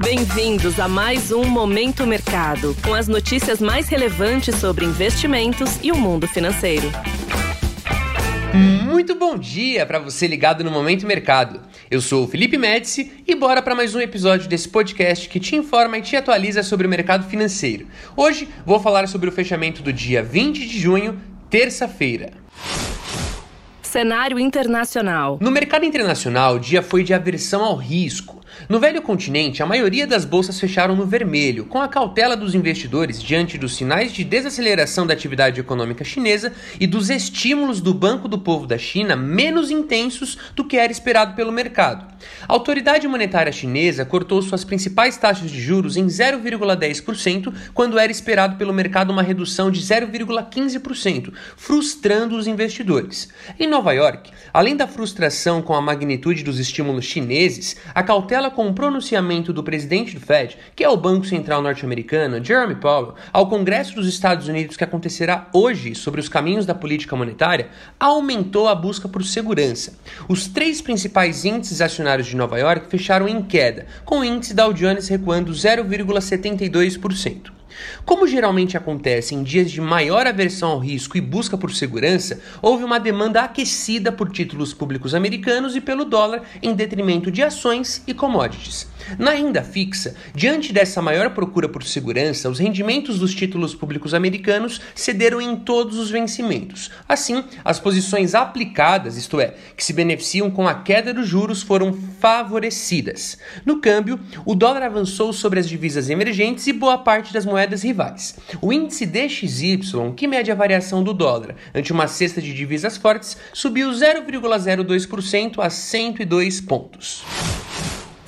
Bem-vindos a mais um Momento Mercado, com as notícias mais relevantes sobre investimentos e o mundo financeiro. Muito bom dia para você ligado no Momento Mercado. Eu sou o Felipe Médici e bora para mais um episódio desse podcast que te informa e te atualiza sobre o mercado financeiro. Hoje vou falar sobre o fechamento do dia 20 de junho, terça-feira. Cenário internacional. No mercado internacional, o dia foi de aversão ao risco. No velho continente, a maioria das bolsas fecharam no vermelho, com a cautela dos investidores diante dos sinais de desaceleração da atividade econômica chinesa e dos estímulos do Banco do Povo da China menos intensos do que era esperado pelo mercado. A autoridade monetária chinesa cortou suas principais taxas de juros em 0,10%, quando era esperado pelo mercado uma redução de 0,15%, frustrando os investidores. Em Nova York, além da frustração com a magnitude dos estímulos chineses, a cautela com o pronunciamento do presidente do Fed, que é o Banco Central norte-americano, Jeremy Powell, ao Congresso dos Estados Unidos que acontecerá hoje sobre os caminhos da política monetária, aumentou a busca por segurança. Os três principais índices acionários de Nova York fecharam em queda, com o índice Dow Jones recuando 0,72%. Como geralmente acontece em dias de maior aversão ao risco e busca por segurança, houve uma demanda aquecida por títulos públicos americanos e pelo dólar em detrimento de ações e commodities. Na renda fixa, diante dessa maior procura por segurança, os rendimentos dos títulos públicos americanos cederam em todos os vencimentos. Assim, as posições aplicadas, isto é, que se beneficiam com a queda dos juros, foram favorecidas. No câmbio, o dólar avançou sobre as divisas emergentes e boa parte das moedas rivais. O índice DXY, que mede a variação do dólar ante uma cesta de divisas fortes, subiu 0,02% a 102 pontos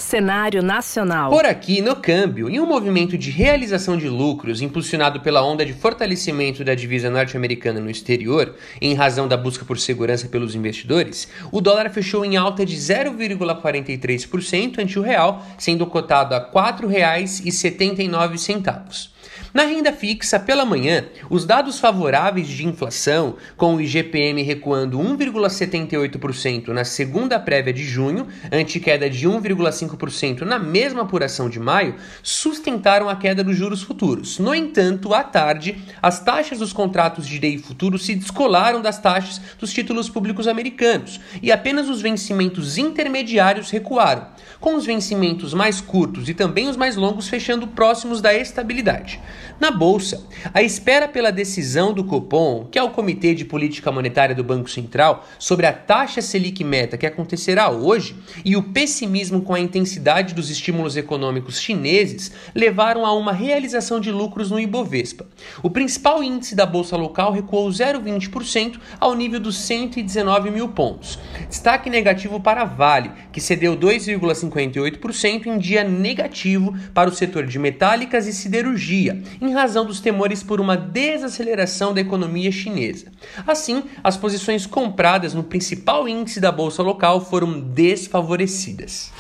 cenário nacional. Por aqui, no câmbio, em um movimento de realização de lucros impulsionado pela onda de fortalecimento da divisa norte-americana no exterior, em razão da busca por segurança pelos investidores, o dólar fechou em alta de 0,43% ante o real, sendo cotado a R$ 4,79. Na renda fixa, pela manhã, os dados favoráveis de inflação, com o IGPM recuando 1,78% na segunda prévia de junho, ante queda de 1,5% na mesma apuração de maio, sustentaram a queda dos juros futuros. No entanto, à tarde, as taxas dos contratos de DI futuro se descolaram das taxas dos títulos públicos americanos e apenas os vencimentos intermediários recuaram, com os vencimentos mais curtos e também os mais longos fechando próximos da estabilidade. Na bolsa, a espera pela decisão do Copom, que é o Comitê de Política Monetária do Banco Central, sobre a taxa Selic meta que acontecerá hoje, e o pessimismo com a intensidade dos estímulos econômicos chineses levaram a uma realização de lucros no Ibovespa. O principal índice da bolsa local recuou 0,20% ao nível dos 119 mil pontos. Destaque negativo para a Vale, que cedeu 2,58% em dia negativo para o setor de metálicas e siderurgia em razão dos temores por uma desaceleração da economia chinesa. Assim, as posições compradas no principal índice da bolsa local foram desfavorecidas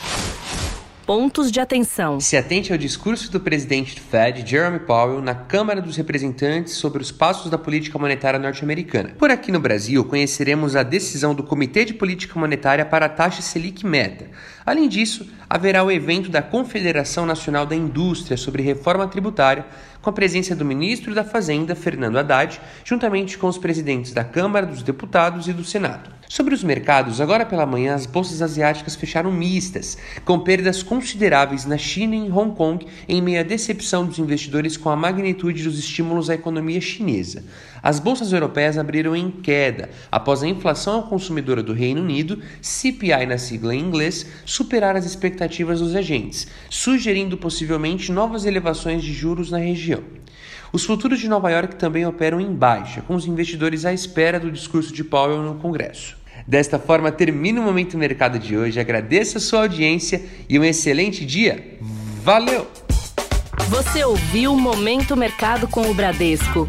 pontos de atenção. Se atente ao discurso do presidente do Fed, Jeremy Powell, na Câmara dos Representantes sobre os passos da política monetária norte-americana. Por aqui no Brasil, conheceremos a decisão do Comitê de Política Monetária para a taxa Selic meta. Além disso, haverá o evento da Confederação Nacional da Indústria sobre reforma tributária, com a presença do ministro da Fazenda, Fernando Haddad, juntamente com os presidentes da Câmara, dos Deputados e do Senado. Sobre os mercados, agora pela manhã as bolsas asiáticas fecharam mistas, com perdas consideráveis na China e em Hong Kong, em meio à decepção dos investidores com a magnitude dos estímulos à economia chinesa. As bolsas europeias abriram em queda após a inflação ao consumidor do Reino Unido, CPI na sigla em inglês, superar as expectativas dos agentes, sugerindo possivelmente novas elevações de juros na região. Os futuros de Nova York também operam em baixa, com os investidores à espera do discurso de Powell no Congresso. Desta forma, termina o Momento Mercado de hoje. Agradeço a sua audiência e um excelente dia. Valeu! Você ouviu o Momento Mercado com o Bradesco.